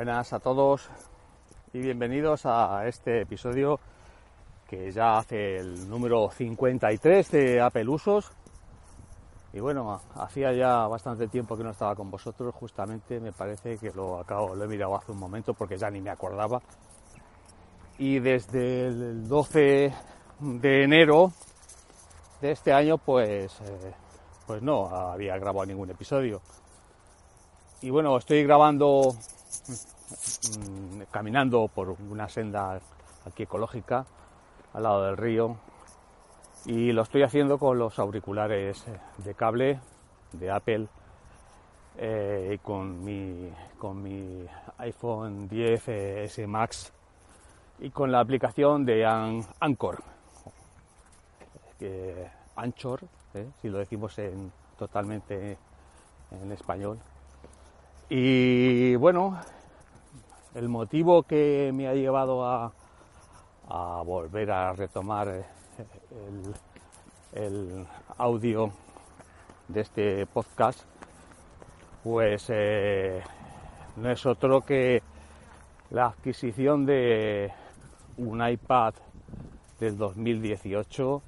Buenas a todos y bienvenidos a este episodio que ya hace el número 53 de Apple Usos. Y bueno, hacía ya bastante tiempo que no estaba con vosotros, justamente me parece que lo acabo, lo he mirado hace un momento porque ya ni me acordaba. Y desde el 12 de enero de este año, pues, eh, pues no había grabado ningún episodio. Y bueno, estoy grabando Mm, caminando por una senda aquí ecológica al lado del río y lo estoy haciendo con los auriculares de cable de Apple eh, y con mi, con mi iPhone 10 S Max y con la aplicación de Anchor, Anchor, eh, si lo decimos en, totalmente en español. Y bueno, el motivo que me ha llevado a, volver a retomar eh, el, audio de este podcast, pues eh, no es otro que la adquisición de un iPad del 2018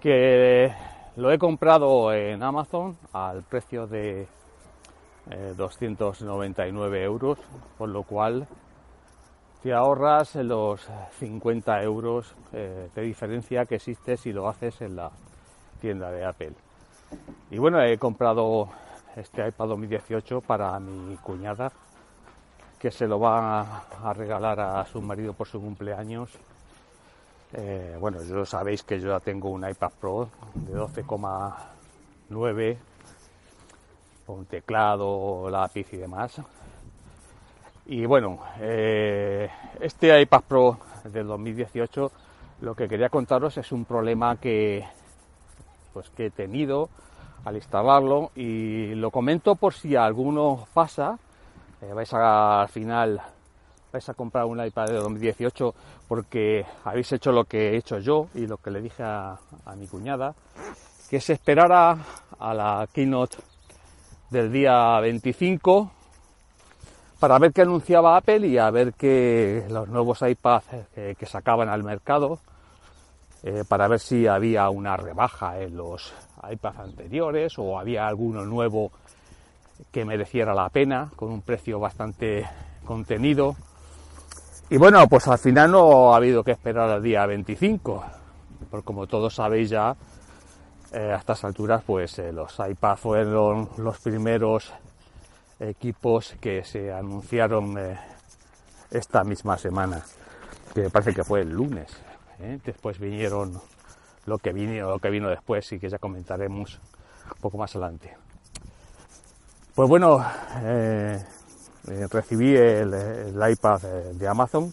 que lo he comprado en Amazon al precio de 299 eh, euros, por lo cual te ahorras los 50 euros eh, de diferencia que existe si lo haces en la tienda de Apple. Y bueno, he comprado este iPad 2018 para mi cuñada, que se lo va a regalar a su marido por su cumpleaños. Eh, bueno, yo sabéis que yo ya tengo un iPad Pro de 12,9 con teclado, lápiz y demás. Y bueno, eh, este iPad Pro del 2018 lo que quería contaros es un problema que, pues, que he tenido al instalarlo y lo comento por si alguno pasa, eh, vais a, al final vais a comprar un iPad de 2018 porque habéis hecho lo que he hecho yo y lo que le dije a, a mi cuñada, que se esperara a la keynote del día 25 para ver qué anunciaba Apple y a ver qué los nuevos iPads eh, que sacaban al mercado eh, para ver si había una rebaja en los iPads anteriores o había alguno nuevo que mereciera la pena con un precio bastante contenido. Y bueno, pues al final no ha habido que esperar al día 25, porque como todos sabéis ya, eh, a estas alturas pues eh, los iPad fueron los primeros equipos que se anunciaron eh, esta misma semana, que parece que fue el lunes. Después vinieron lo que vino, lo que vino después y que ya comentaremos un poco más adelante. Pues bueno, recibí el, iPad de Amazon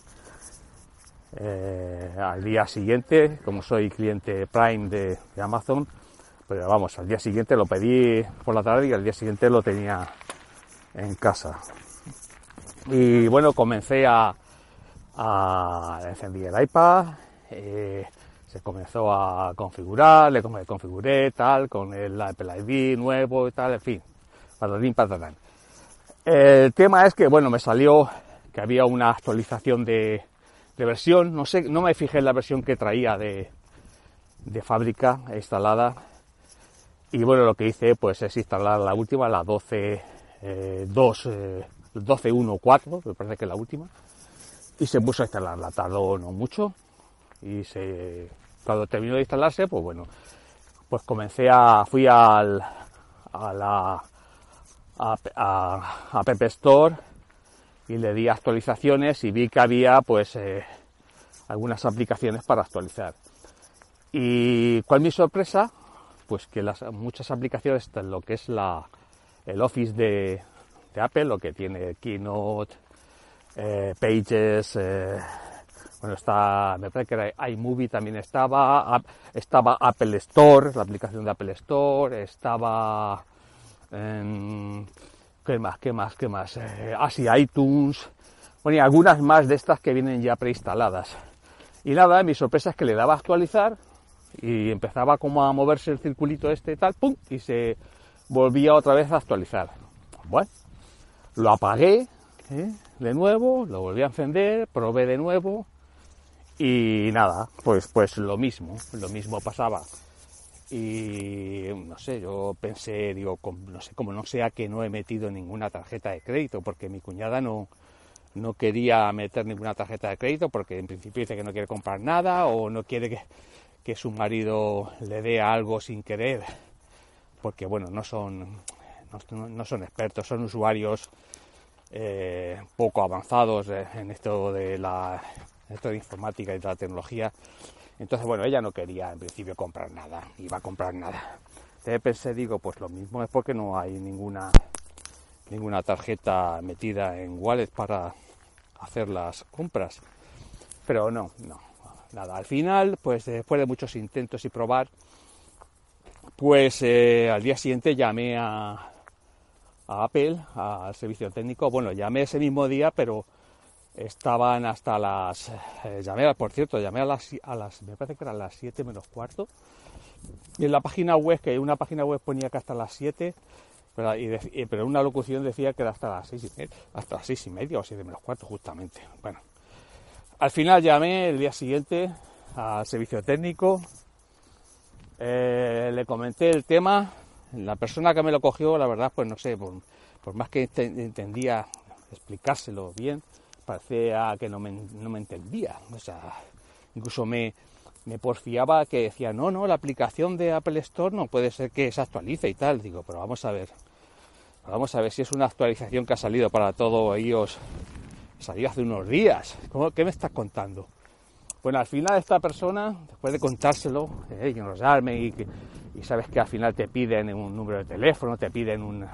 al día siguiente, como soy cliente Prime de Amazon, pero vamos, al día siguiente lo pedí por la tarde y al día siguiente lo tenía en casa. Y bueno, comencé a, a encender el iPad, eh, se comenzó a configurar, le configuré tal, con el Apple ID nuevo y tal, en fin, patatín patatán. El tema es que, bueno, me salió que había una actualización de, de versión, no sé, no me fijé en la versión que traía de, de fábrica instalada y bueno, lo que hice pues es instalar la última, la 12, eh, 2, eh, 12.1.4, me parece que es la última. Y se puso a instalarla, tardó no mucho. Y se, cuando terminó de instalarse, pues bueno, pues comencé a, fui al, a la a, a, App Store y le di actualizaciones y vi que había pues eh, algunas aplicaciones para actualizar. Y cuál mi sorpresa, pues que las, muchas aplicaciones, lo que es la, el Office de, Apple, lo que tiene Keynote, eh, Pages, eh, bueno, está, me parece que era iMovie también estaba, estaba Apple Store, la aplicación de Apple Store, estaba, ¿qué más, qué más, qué más? Eh, así iTunes, bueno, y algunas más de estas que vienen ya preinstaladas. Y nada, mi sorpresa es que le daba a actualizar y empezaba como a moverse el circulito este tal, pum, y se volvía otra vez a actualizar. Bueno, lo apagué, ¿eh? de nuevo, lo volví a encender, probé de nuevo y nada, pues, pues lo mismo, lo mismo pasaba. Y no sé, yo pensé, digo, no sé, como no sea que no he metido ninguna tarjeta de crédito, porque mi cuñada no, no quería meter ninguna tarjeta de crédito, porque en principio dice que no quiere comprar nada o no quiere que, que su marido le dé algo sin querer, porque bueno, no son, no, son expertos, son usuarios eh, poco avanzados en esto de la esto de informática y de la tecnología. Entonces, bueno, ella no quería en principio comprar nada, iba a comprar nada. Entonces pensé, digo, pues lo mismo es porque no hay ninguna ninguna tarjeta metida en wallet para hacer las compras. Pero no, no, nada. Al final, pues después de muchos intentos y probar, pues eh, al día siguiente llamé a, Apple, al servicio técnico. Bueno, llamé ese mismo día, pero estaban hasta las... Eh, llamé, por cierto, llamé a las, a las... Me parece que eran las 7 menos cuarto. Y en la página web, que una página web ponía que hasta las 7, pero, una locución decía que era hasta las 6 y media, hasta las 6 y media o 7 menos cuarto, justamente. Bueno, al final llamé el día siguiente al servicio técnico, eh, le comenté el tema, la persona que me lo cogió, la verdad, pues no sé, por, más que entendía explicárselo bien, parecía que no me, entendía. O sea, incluso me, me porfiaba que decía, no, no, la aplicación de Apple Store no puede ser que se actualice y tal. Digo, pero vamos a ver, vamos a ver si es una actualización que ha salido para todo iOS. Salió hace unos días. ¿Cómo, ¿Qué me estás contando? Bueno, al final esta persona, después de contárselo, eh, y enrollarme y, y sabes que al final te piden un número de teléfono, te piden un,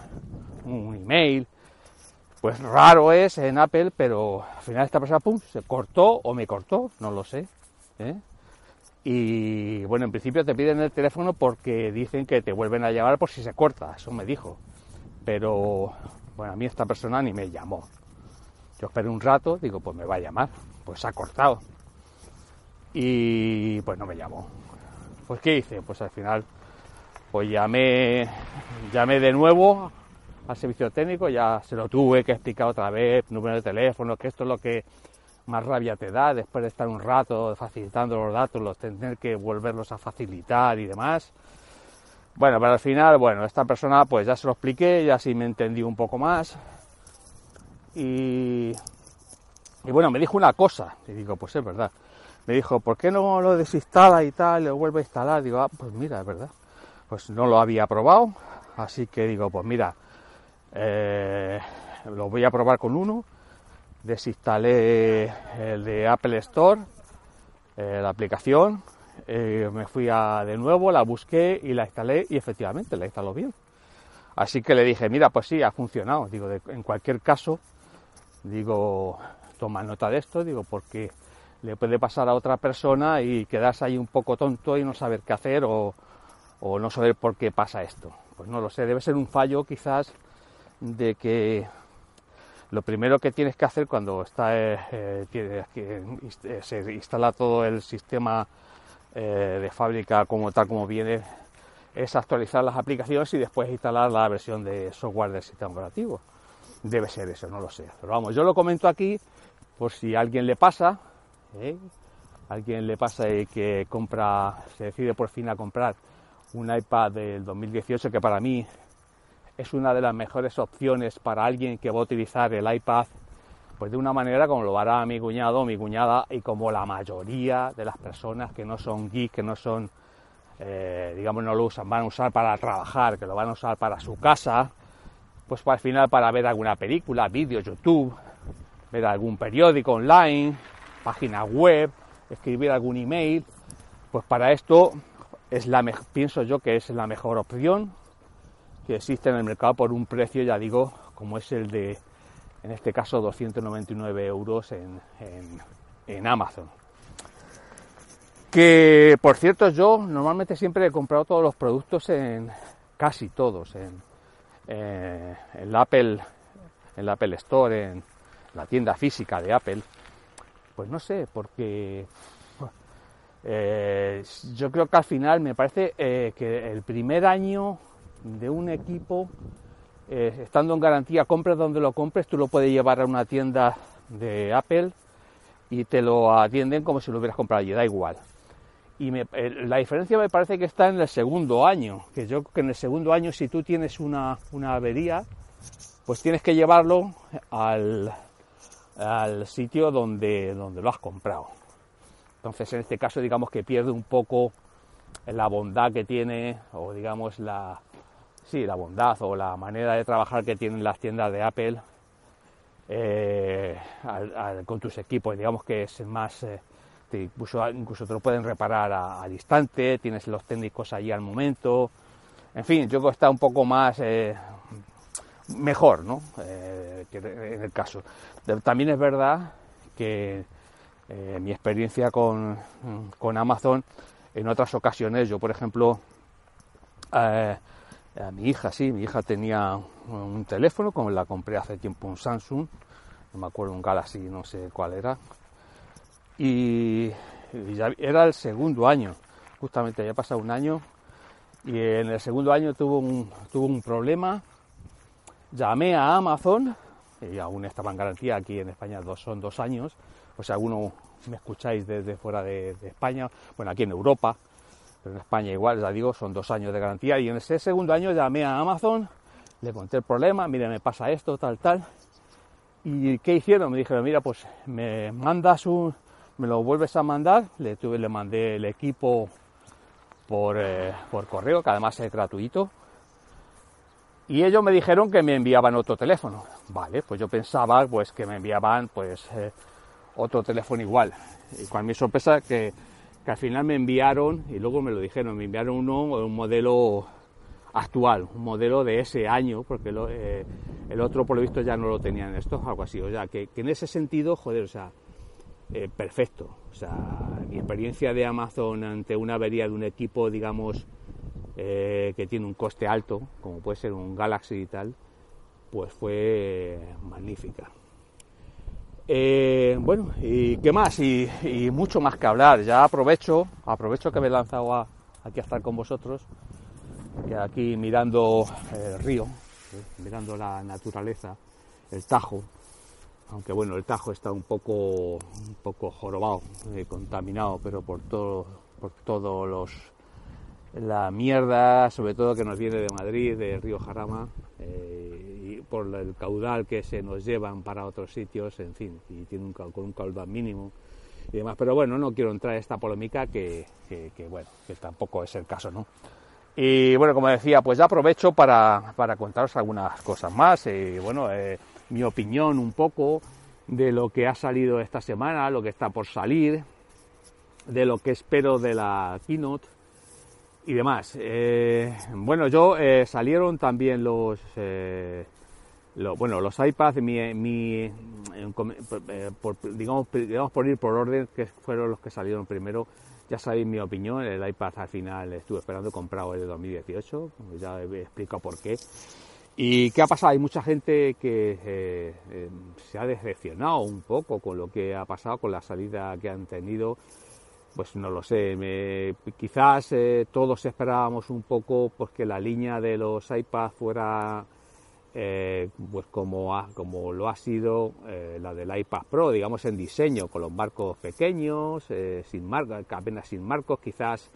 un email, pues raro es en Apple, pero al final esta persona pum, se cortó o me cortó, no lo sé. ¿eh? Y bueno, en principio te piden el teléfono porque dicen que te vuelven a llamar por si se corta, eso me dijo. Pero bueno, a mí esta persona ni me llamó. Yo esperé un rato, digo, pues me va a llamar, pues se ha cortado y pues no me llamó. Pues ¿qué hice? Pues al final pues llamé, llamé de nuevo al servicio técnico, ya se lo tuve que explicar otra vez, número de teléfono, que esto es lo que más rabia te da después de estar un rato facilitando los datos, los tener que volverlos a facilitar y demás. Bueno, pero al final, bueno, esta persona pues ya se lo expliqué, ya sí me entendí un poco más. Y, bueno, me dijo una cosa, y digo, pues es verdad me dijo, ¿por qué no lo desinstala y tal, lo vuelve a instalar? Digo, ah, pues mira, es verdad. Pues no lo había probado, así que digo, pues mira, eh, lo voy a probar con uno. Desinstalé el de Apple Store, eh, la aplicación, eh, me fui a, de nuevo, la busqué y la instalé y efectivamente la instaló bien. Así que le dije, mira, pues sí, ha funcionado. Digo, en cualquier caso, digo, toma nota de esto, digo, porque le puede pasar a otra persona y quedarse ahí un poco tonto y no saber qué hacer o, no saber por qué pasa esto. Pues no lo sé, debe ser un fallo quizás de que lo primero que tienes que hacer cuando está eh, eh, se instala todo el sistema eh, de fábrica como tal como viene es actualizar las aplicaciones y después instalar la versión de software del sistema operativo. Debe ser eso, no lo sé. Pero vamos, yo lo comento aquí por si a alguien le pasa ¿eh? alguien le pasa y que compra, se decide por fin a comprar un iPad del 2018 que para mí es una de las mejores opciones para alguien que va a utilizar el iPad pues de una manera como lo hará mi cuñado o mi cuñada y como la mayoría de las personas que no son geeks, que no son, eh, digamos, no lo usan, van a usar para trabajar, que lo van a usar para su casa, pues al final para ver alguna película, vídeo, YouTube, ver algún periódico online, página web, escribir algún email, pues para esto es la pienso yo que es la mejor opción que existe en el mercado por un precio, ya digo, como es el de, en este caso, 299 euros en, en Amazon. Que, por cierto, yo normalmente siempre he comprado todos los productos en, casi todos, en, eh, en la Apple, en la Apple Store, en la tienda física de Apple. Pues no sé, porque eh, yo creo que al final me parece eh, que el primer año de un equipo, estando en garantía, compres donde lo compres, tú lo puedes llevar a una tienda de Apple y te lo atienden como si lo hubieras comprado allí, da igual y la diferencia me parece que está en el segundo año, que yo creo que en el segundo año si tú tienes una, avería, pues tienes que llevarlo al, al sitio donde, donde lo has comprado. Entonces en este caso digamos que pierde un poco la bondad que tiene, o digamos la, sí, la bondad o la manera de trabajar que tienen las tiendas de Apple eh, con tus equipos, digamos que es más... Eh, incluso, incluso te lo pueden reparar a, a, distante, tienes los técnicos allí al momento. En fin, yo creo que está un poco más eh, mejor, ¿no? Eh, que en el caso. También es verdad que eh, mi experiencia con, con, Amazon, en otras ocasiones, yo por ejemplo, a mi hija, sí, mi hija tenía un teléfono, como la compré hace tiempo, un Samsung, no me acuerdo, un Galaxy, no sé cuál era, y, era el segundo año, justamente había pasado un año y en el segundo año tuvo un, tuvo un problema, llamé a Amazon y aún estaba en garantía aquí en España dos, son dos años, o sea, alguno me escucháis desde fuera de, España, bueno, aquí en Europa, pero en España igual, ya digo, son dos años de garantía y en ese segundo año llamé a Amazon, le conté el problema, mira, me pasa esto, tal, tal, y ¿qué hicieron? Me dijeron, mira, pues me mandas un, me lo vuelves a mandar, le, tuve, le mandé el equipo por, eh, por correo, que además es gratuito, y ellos me dijeron que me enviaban otro teléfono. Vale, pues yo pensaba pues que me enviaban pues eh, otro teléfono igual. Y con mi sorpresa que, que, al final me enviaron, y luego me lo dijeron, me enviaron uno, un modelo actual, un modelo de ese año, porque eh, el otro por lo visto ya no lo tenían esto, algo así. O sea, que en ese sentido, joder, o sea, eh, perfecto. O sea, mi experiencia de Amazon ante una avería de un equipo, digamos, eh, que tiene un coste alto, como puede ser un Galaxy y tal, pues fue magnífica. Eh, bueno, ¿y qué más? Y, mucho más que hablar. Ya aprovecho, aprovecho que me he lanzado aquí a estar con vosotros, y aquí mirando el río, mirando la naturaleza, el Tajo, aunque bueno, el Tajo está un poco, un poco jorobado, eh, contaminado, pero por todo, por todos los la mierda, sobre todo que nos viene de Madrid, de Río Jarama, eh, y por el caudal que se nos llevan para otros sitios, en fin, y tiene un, con un caudal mínimo y demás. Pero bueno, no quiero entrar en esta polémica que, que, bueno, que tampoco es el caso, ¿no? Y bueno, como decía, pues ya aprovecho para, para contaros algunas cosas más. Y bueno, eh, mi opinión un poco de lo que ha salido esta semana, lo que está por salir, de lo que espero de la keynote y demás. Eh, bueno, yo eh, salieron también los, eh, bueno, los iPads, mi, por, digamos, digamos por ir por orden, que fueron los que salieron primero. Ya sabéis mi opinión, el iPad al final estuve esperando comprado el de 2018, ya he explicado por qué. ¿Y qué ha pasado? Hay mucha gente que eh, eh, se ha decepcionado un poco con lo que ha pasado, con la salida que han tenido. Pues no lo sé, quizás eh, todos esperábamos un poco pues, que la línea de los iPads fuera pues como, como lo ha sido la del iPad Pro, digamos en diseño, con los marcos pequeños, sin apenas sin marcos, quizás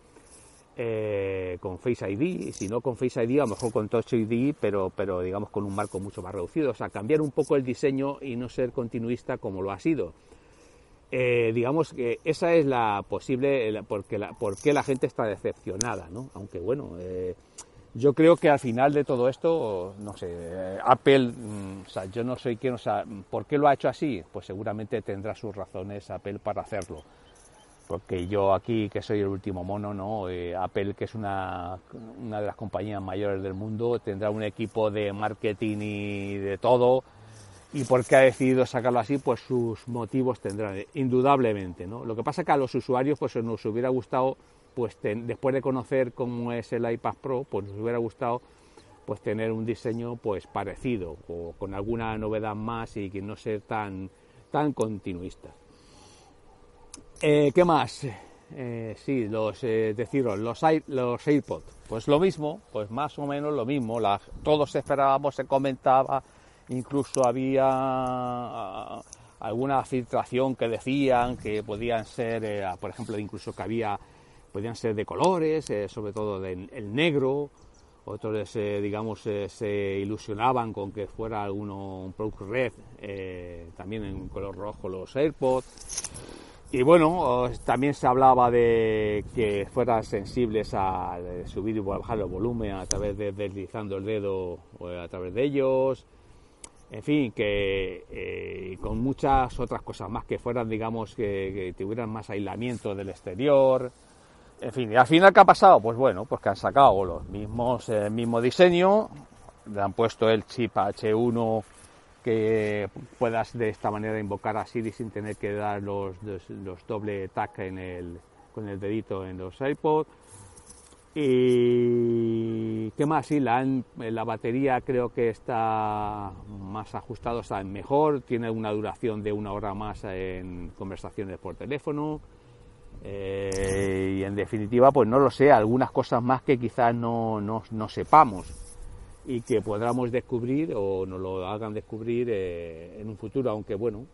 eh, con Face ID, si no con Face ID, a lo mejor con Touch ID, pero, pero digamos con un marco mucho más reducido. O sea, cambiar un poco el diseño y no ser continuista como lo ha sido. Eh, digamos que esa es la posible, porque la, por qué la gente está decepcionada, ¿no? Aunque bueno, eh, yo creo que al final de todo esto, no sé, Apple, mm, o sea, yo no soy quien, o sea, ¿por qué lo ha hecho así? Pues seguramente tendrá sus razones Apple para hacerlo porque yo aquí, que soy el último mono, ¿no? Eh, Apple, que es una, una de las compañías mayores del mundo, tendrá un equipo de marketing y de todo, y por qué ha decidido sacarlo así, pues sus motivos tendrán, indudablemente. Lo que pasa es que a los usuarios, pues nos hubiera gustado, pues después de conocer cómo es el iPad Pro, pues nos hubiera gustado pues tener un diseño pues parecido o con alguna novedad más y que no ser tan tan continuista. Eh, ¿Qué más? Eh, sí, los eh, deciros, los, los AirPods, pues lo mismo, pues más o menos lo mismo. todos esperábamos, se comentaba, incluso había ah, alguna filtración que decían que podían ser, por ejemplo, incluso que había, podían ser de colores, sobre todo el negro otros digamos se ilusionaban con que fuera alguno un product red también en color rojo los AirPods y bueno también se hablaba de que fueran sensibles a subir y bajar el volumen a través de deslizando el dedo a través de ellos. En fin que con muchas otras cosas más que fueran digamos que tuvieran más aislamiento del exterior. En fin, y al final, ¿qué ha pasado? Pues bueno, pues que han sacado los mismos, el mismo diseño, le han puesto el chip H1 que puedas de esta manera invocar a Siri sin tener que dar los, los, doble tag en el, con el dedito en los iPods. Y qué más, sí, la, la batería creo que está más ajustado, está mejor, tiene una duración de una hora más en conversaciones por teléfono. Eh, y en definitiva, pues no lo sé, algunas cosas más que quizás no, no, sepamos y que podamos descubrir o nos lo hagan descubrir eh, en un futuro, aunque bueno,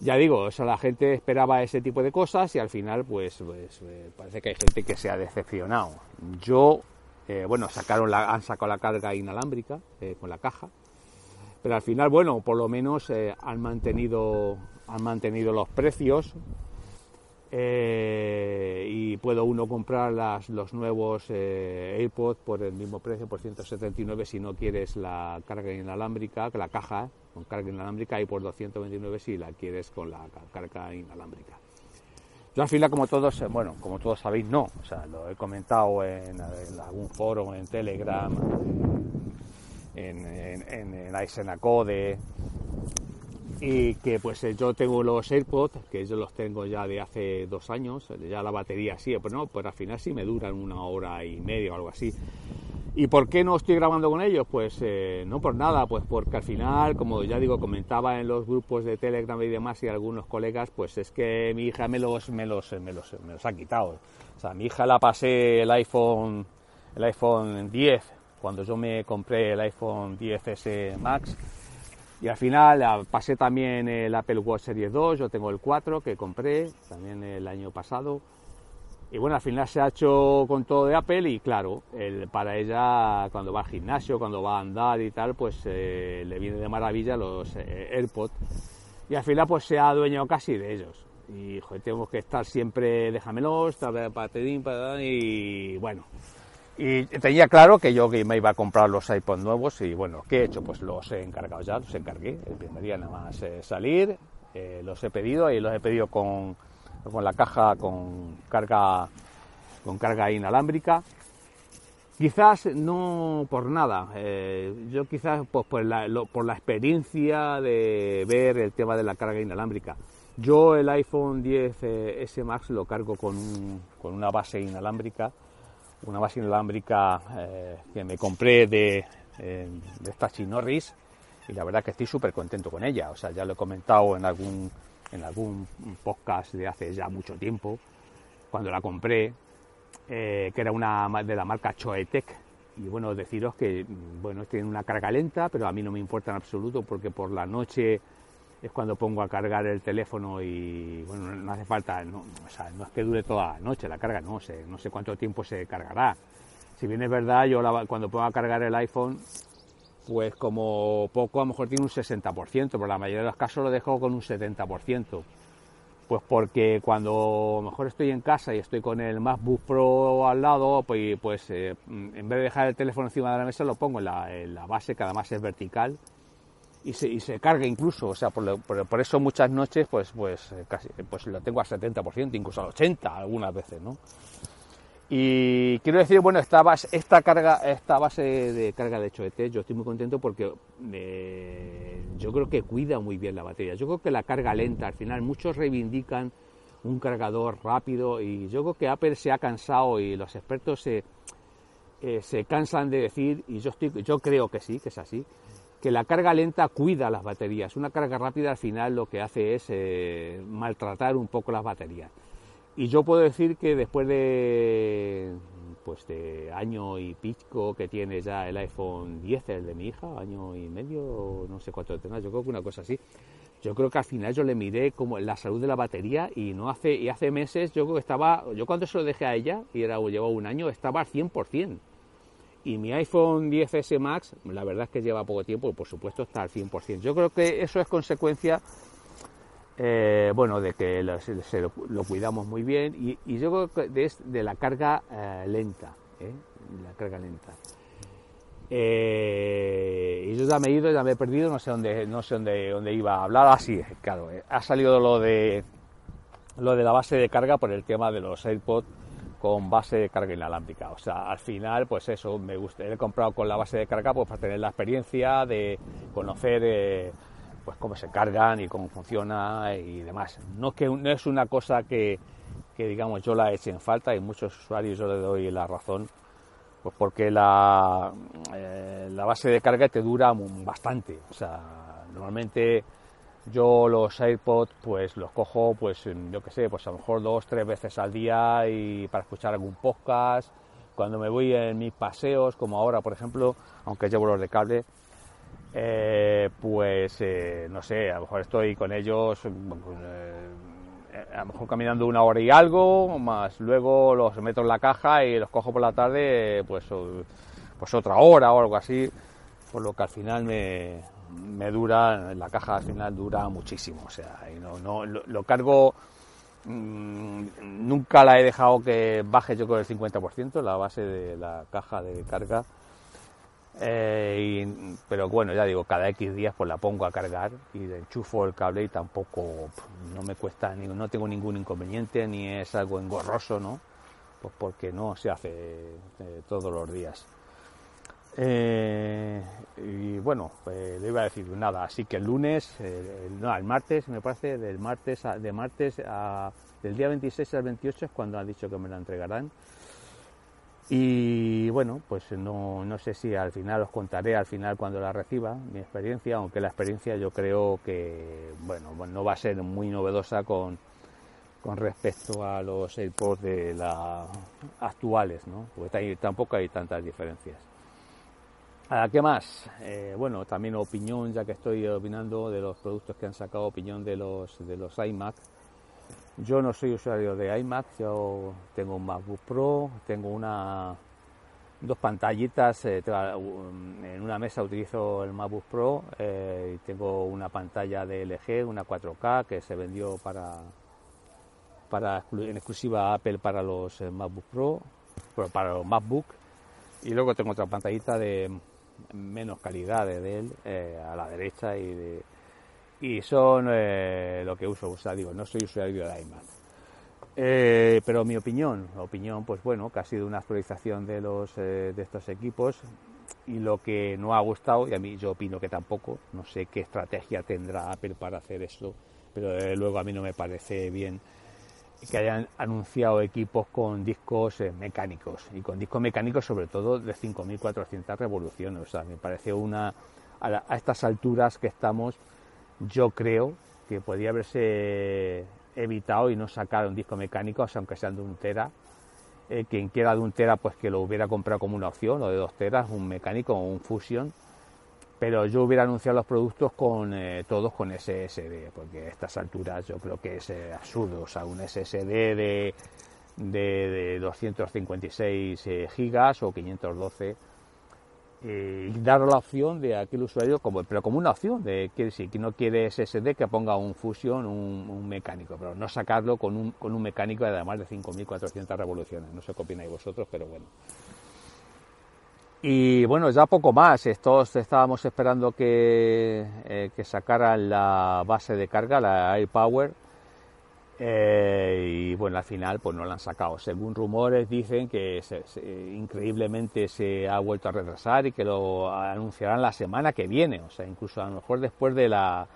ya digo, o la gente esperaba ese tipo de cosas y al final pues, pues eh, parece que hay gente que se ha decepcionado. Yo, bueno, sacaron la, han sacado la carga inalámbrica con la caja, pero al final, bueno, por lo menos han, mantenido, han mantenido los precios, eh, y puedo uno comprar las, los nuevos eh, AirPods por el mismo precio, por 179 si no quieres la carga inalámbrica, la caja con carga inalámbrica y por 229 si la quieres con la carga inalámbrica. Yo al final, como todos, eh, bueno, como todos sabéis, no. O sea, lo he comentado en, algún foro, en Telegram, en, en, en, en y que pues eh, yo tengo los AirPods, que yo los tengo ya de hace dos años, ya la batería sí, pero no, pues al final sí me duran una hora y media o algo así. ¿Y por qué no estoy grabando con ellos? Pues eh, no por nada, pues porque al final, como ya digo, comentaba en los grupos de Telegram y demás y algunos colegas, pues es que mi hija me los, me los, me los, me los ha quitado. O sea, a mi hija la pasé el iPhone, el iPhone 10, cuando yo me compré el iPhone 10S Max, y al final pasé también el Apple Watch Series 2, yo tengo el 4 que compré también el año pasado. Y bueno, al final se ha hecho con todo de Apple y claro, el, para ella cuando va al gimnasio, cuando va a andar y tal, pues eh, le viene de maravilla los eh, AirPods. Y al final pues se ha adueñado casi de ellos. Y joder, tenemos que estar siempre, déjamelos, para para y bueno, y tenía claro que yo me iba a comprar los iPod nuevos y bueno, ¿qué he hecho? Pues los he encargado ya, los encargué. El primer día nada más eh, salir, eh, los he pedido y los he pedido con, con la caja con carga, con carga inalámbrica. Quizás no por nada, eh, yo quizás pues, por, la, por la experiencia de ver el tema de la carga inalámbrica. Yo el iPhone 10 S Max lo cargo con, con una base inalámbrica una base inalámbrica eh, que me compré de, eh, de esta Chinorris y la verdad que estoy súper contento con ella. O sea, ya lo he comentado en algún, en algún podcast de hace ya mucho tiempo, cuando la compré, eh, que era una de la marca Choetec. Y bueno, deciros que, bueno, tiene una carga lenta, pero a mí no me importa en absoluto porque por la noche es cuando pongo a cargar el teléfono y bueno, no hace falta, no, es que dure toda la noche la carga, no sé, no sé cuánto tiempo se cargará. Si bien es verdad, yo cuando pongo a cargar el iPhone, pues como poco a lo mejor tiene un 60%, pero la mayoría de los casos lo dejo con un 70%. Pues porque cuando mejor estoy en casa y estoy con el MacBook Pro al lado, pues, pues eh, en vez de dejar el teléfono encima de la mesa lo pongo en la, en la base, que además es vertical, y se, y se carga incluso, o sea, por, por, eso muchas noches pues pues eh, casi pues lo tengo al 70%, incluso al 80 algunas veces, ¿no? Y quiero decir, bueno, esta base, esta carga, esta base de carga de choete, yo estoy muy contento porque eh, yo creo que cuida muy bien la batería. Yo creo que la carga lenta, al final, muchos reivindican un cargador rápido y yo creo que Apple se ha cansado y los expertos se, eh, se cansan de decir, y yo, estoy, yo creo que sí, que es así, que la carga lenta cuida las baterías. Una carga rápida al final lo que hace es eh, maltratar un poco las baterías. Y yo puedo decir que después de pues de año y pico que tiene ya el iPhone 10, el de mi hija, año y medio, no sé cuánto tendrá, yo creo que una cosa así. Yo creo que al final yo le miré como la salud de la batería y no hace y hace meses yo creo que estaba, yo cuando se lo dejé a ella y era llevaba un año, estaba al 100%. Y mi iPhone 10S Max, la verdad es que lleva poco tiempo y por supuesto está al 100%. Yo creo que eso es consecuencia eh, bueno, de que lo, cuidamos muy bien y, yo creo que de, de la carga eh, lenta, ¿eh? la carga lenta. y yo ya me he ido, ya me he perdido, no sé dónde, no sé dónde, dónde iba a hablar. Así, ah, claro, ha salido lo de lo de la base de carga por el tema de los AirPods con base de carga inalámbrica. O sea, al final, pues eso, me gusta. He comprado con la base de carga pues para tener la experiencia de conocer pues cómo se cargan y cómo funciona y demás. No es que no es una cosa que, digamos yo la eche en falta y muchos usuarios yo le doy la razón, pues porque la, eh, la base de carga te dura bastante. O sea, normalmente yo los AirPods pues los cojo pues yo qué sé, pues a lo mejor dos, tres veces al día y para escuchar algún podcast. Cuando me voy en mis paseos, como ahora por ejemplo, aunque llevo los de cable, eh, pues eh, no sé, a lo mejor estoy con ellos, eh, a lo mejor caminando una hora y algo, más luego los meto en la caja y los cojo por la tarde, pues, pues otra hora o algo así, por lo que al final me, me dura, la caja al final dura muchísimo, o sea, y no, no lo, cargo, mm, nunca la he dejado que baje yo con el 50%, la base de la caja de carga eh, pero bueno, ya digo, cada X días pues la pongo a cargar y enchufo el cable y tampoco no me cuesta, ni, no tengo ningún inconveniente ni es algo engorroso, ¿no? Pues porque no se hace eh, todos los días. Eh, y bueno, pues le iba a decir nada, así que el lunes, no, el martes, me parece, del martes de martes del día 26 al 28 es cuando han dicho que me la entregarán. Y bueno, pues no, no, sé si al final os contaré al final cuando la reciba mi experiencia, aunque la experiencia yo creo que bueno, no va a ser muy novedosa con, con respecto a los AirPods de la actuales, ¿no? Porque tampoco hay tantas diferencias. ¿Qué más? Eh, bueno, también opinión, ya que estoy opinando de los productos que han sacado, opinión de los, de los iMac yo no soy usuario de iMac, yo tengo un MacBook Pro, tengo una dos pantallitas, eh, en una mesa utilizo el MacBook Pro eh, y tengo una pantalla de LG, una 4K que se vendió para, para en exclusiva Apple para los MacBook Pro, para los MacBook y luego tengo otra pantallita de menos calidad de Dell a la derecha y de y son eh, lo que uso, o digo, no soy usuario de iMac. Eh, pero mi opinión, opinión, pues bueno, que ha sido una actualización de los eh, de estos equipos y lo que no ha gustado, y a mí yo opino que tampoco, no sé qué estrategia tendrá Apple para hacer eso, pero luego a mí no me parece bien que hayan anunciado equipos con discos mecánicos y con discos mecánicos sobre todo de 5.400 revoluciones, o sea, me parece una a estas alturas que estamos yo creo que podría haberse evitado y no sacar un disco mecánico, aunque sean de un tera. Eh, quien quiera de un tera, pues que lo hubiera comprado como una opción, o de dos teras, un mecánico o un fusion. Pero yo hubiera anunciado los productos con eh, todos con SSD, porque a estas alturas yo creo que es eh, absurdo. O sea, un SSD de, de, de 256 gigas o 512 eh, y dar la opción de aquel usuario, como, pero como una opción, de que si no quiere SSD que ponga un Fusion, un, mecánico, pero no sacarlo con un, con un mecánico de más de 5.400 revoluciones. No sé qué opináis vosotros, pero bueno. Y bueno, ya poco más. Estos estábamos esperando que, eh, que sacaran la base de carga, la AirPower. Eh, y bueno, al final pues no la han sacado. Según rumores dicen que increíblemente se ha vuelto a retrasar y que lo anunciarán la semana que viene. O sea, incluso a lo mejor después de la,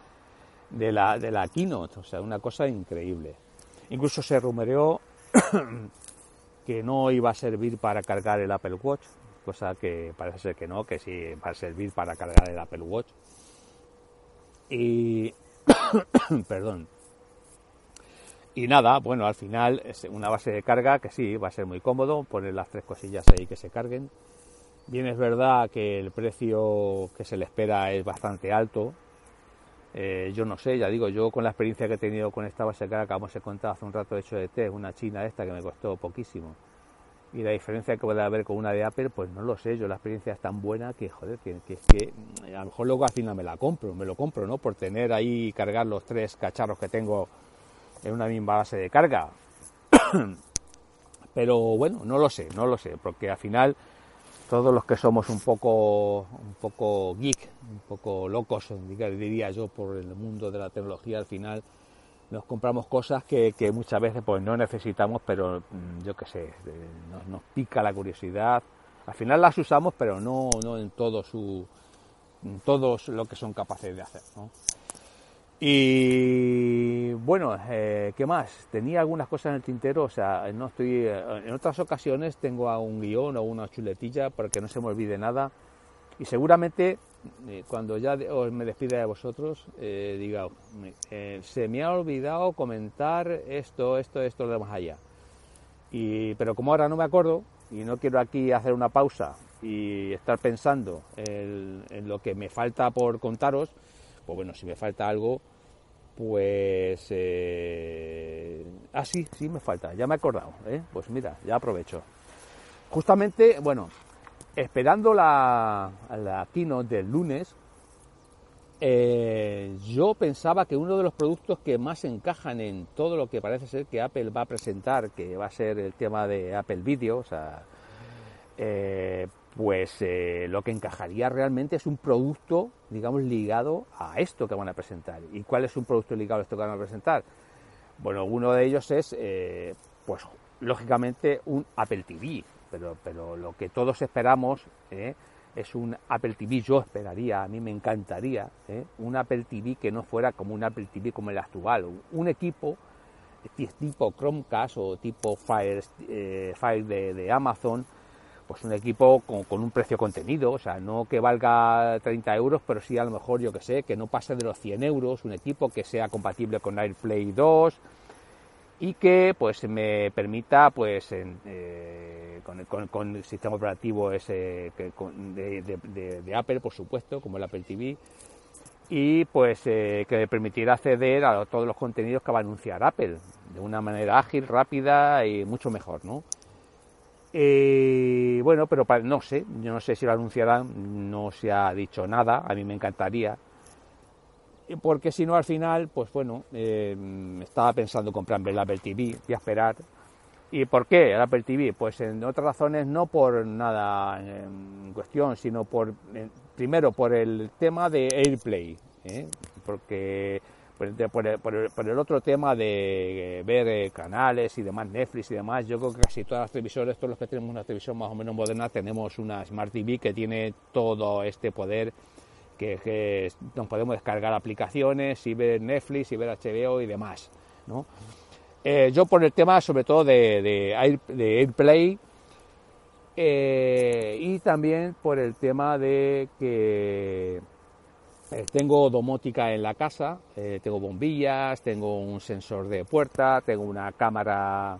de la, de la keynote. O sea, una cosa increíble. Incluso se rumoreó que no iba a servir para cargar el Apple Watch, cosa que parece ser que no, que sí va a servir para cargar el Apple Watch. Y, perdón. Y nada, bueno, al final es una base de carga que sí, va a ser muy cómodo, poner las tres cosillas ahí que se carguen. Bien es verdad que el precio que se le espera es bastante alto, eh, yo no sé, ya digo, yo con la experiencia que he tenido con esta base de carga que de contar hace un rato hecho de test, una china esta que me costó poquísimo, y la diferencia que puede haber con una de Apple, pues no lo sé, yo la experiencia es tan buena que, joder, que, que, que a lo mejor luego al final me la compro, me lo compro, ¿no? Por tener ahí cargar los tres cacharros que tengo en una misma base de carga. Pero bueno, no lo sé, no lo sé, porque al final todos los que somos un poco, un poco geek, un poco locos, diría yo, por el mundo de la tecnología, al final nos compramos cosas que, muchas veces pues no necesitamos, pero mm, yo qué sé, nos, pica la curiosidad. Al final las usamos, pero no, no en todo su, en lo que son capaces de hacer. ¿no? Y bueno, eh, ¿qué más? Tenía algunas cosas en el tintero, o sea, no estoy. Eh, en otras ocasiones tengo un guion o una chuletilla para que no se me olvide nada. Y seguramente eh, cuando ya me despida de vosotros, diga, se me ha olvidado comentar esto, esto, esto, de más allá. Y, pero como ahora no me acuerdo y no quiero aquí hacer una pausa y estar pensando en lo que me falta por contaros, pues bueno, si me falta algo, pues... Eh... Ah, sí, sí me falta, ya me he acordado, ¿eh? Pues mira, ya aprovecho. Justamente, bueno, esperando la, la keynote del lunes, eh, yo pensaba que uno de los productos que más encajan en todo lo que parece ser que Apple va a presentar, que va a ser el tema de Apple Video, o sea, eh, pues eh, lo que encajaría realmente es un producto, digamos, ligado a esto que van a presentar. ¿Y cuál es un producto ligado a esto que van a presentar? Bueno, uno de ellos es, pues, lógicamente, un Apple TV, pero, pero lo que todos esperamos eh, es un Apple TV, yo esperaría, a mí me encantaría, un Apple TV que no fuera como un Apple TV como el actual, un equipo tipo Chromecast o tipo Fire, Fire de Amazon, pues un equipo con, un precio contenido, o sea, no que valga 30 euros, pero sí a lo mejor, yo que sé, que no pase de los 100 euros, un equipo que sea compatible con AirPlay 2 y que pues me permita, pues, eh, con, el sistema operativo ese de, Apple, por supuesto, como el Apple TV, y pues eh, que me permitiera acceder a todos los contenidos que va a anunciar Apple de una manera ágil, rápida y mucho mejor, ¿no? Eh, bueno, pero no sé, yo no sé si lo anunciarán, no se ha dicho nada, a mí me encantaría. Porque si no, al final, pues bueno, eh, estaba pensando comprarme el Apple TV y a esperar. ¿Y por qué el Apple TV? Pues en otras razones no por nada en cuestión, sino por, eh, primero por el tema de AirPlay, ¿eh? porque por, el, otro tema de ver eh, canales y demás, Netflix y demás, yo creo que casi todas las televisores, todos los que tenemos una televisión más o menos moderna, tenemos una Smart TV que tiene todo este poder que, nos podemos descargar aplicaciones y ver Netflix y ver HBO y demás, ¿no? Eh, yo por el tema sobre todo de, AirPlay eh, y también por el tema de que eh, tengo domótica en la casa, tengo bombillas, tengo un sensor de puerta, tengo una cámara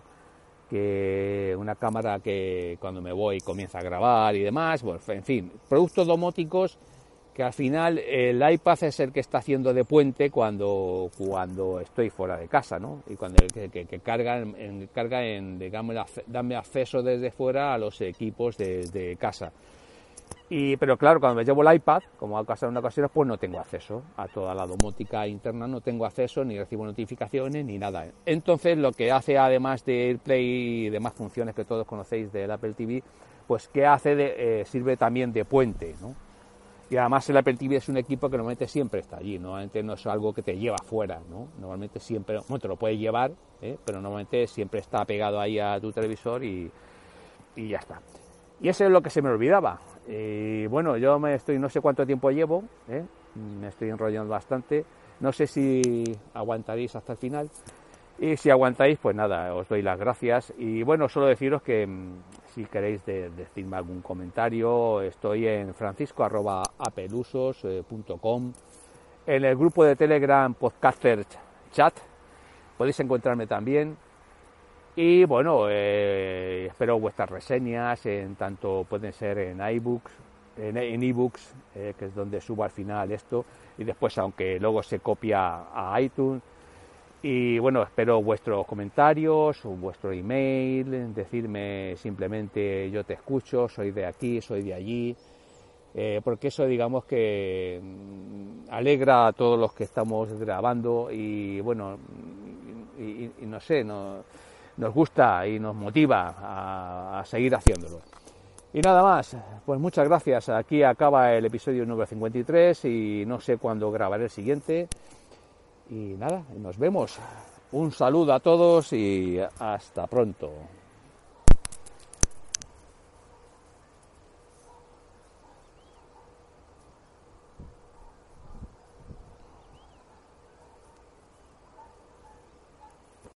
que una cámara que cuando me voy comienza a grabar y demás, bueno, en fin, productos domóticos que al final el iPad es el que está haciendo de puente cuando, cuando estoy fuera de casa, ¿no? Y cuando que, que, carga, en, carga digamos, dame acceso desde fuera a los equipos de casa. Y, pero claro, cuando me llevo el iPad, como ha pasado en ocasiones, pues no tengo acceso a toda la domótica interna, no tengo acceso, ni recibo notificaciones, ni nada. Entonces, lo que hace, además de AirPlay y demás funciones que todos conocéis del Apple TV, pues que hace de, eh, sirve también de puente, ¿no? Y además el TV es un equipo que normalmente siempre está allí, normalmente no es algo que te lleva fuera, ¿no? Normalmente siempre, bueno, te lo puedes llevar, ¿eh? pero normalmente siempre está pegado ahí a tu televisor y, y ya está. Y eso es lo que se me olvidaba. Y bueno, yo me estoy, no sé cuánto tiempo llevo, ¿eh? me estoy enrollando bastante. No sé si aguantaréis hasta el final. Y si aguantáis, pues nada, os doy las gracias. Y bueno, solo deciros que si queréis decirme algún comentario, estoy en francisco.apelusos.com, en el grupo de Telegram Podcaster Chat, podéis encontrarme también. Y bueno, eh, espero vuestras reseñas, en tanto pueden ser en iBooks, en ebooks, eh, que es donde subo al final esto, y después, aunque luego se copia a iTunes. Y bueno, espero vuestros comentarios, vuestro email, decirme simplemente yo te escucho, soy de aquí, soy de allí, eh, porque eso digamos que mm, alegra a todos los que estamos grabando y bueno, y, no sé, no, nos gusta y nos motiva a, seguir haciéndolo. Y nada más, pues muchas gracias. Aquí acaba el episodio número 53 y no sé cuándo grabaré el siguiente. Y nada, nos vemos. Un saludo a todos y hasta pronto.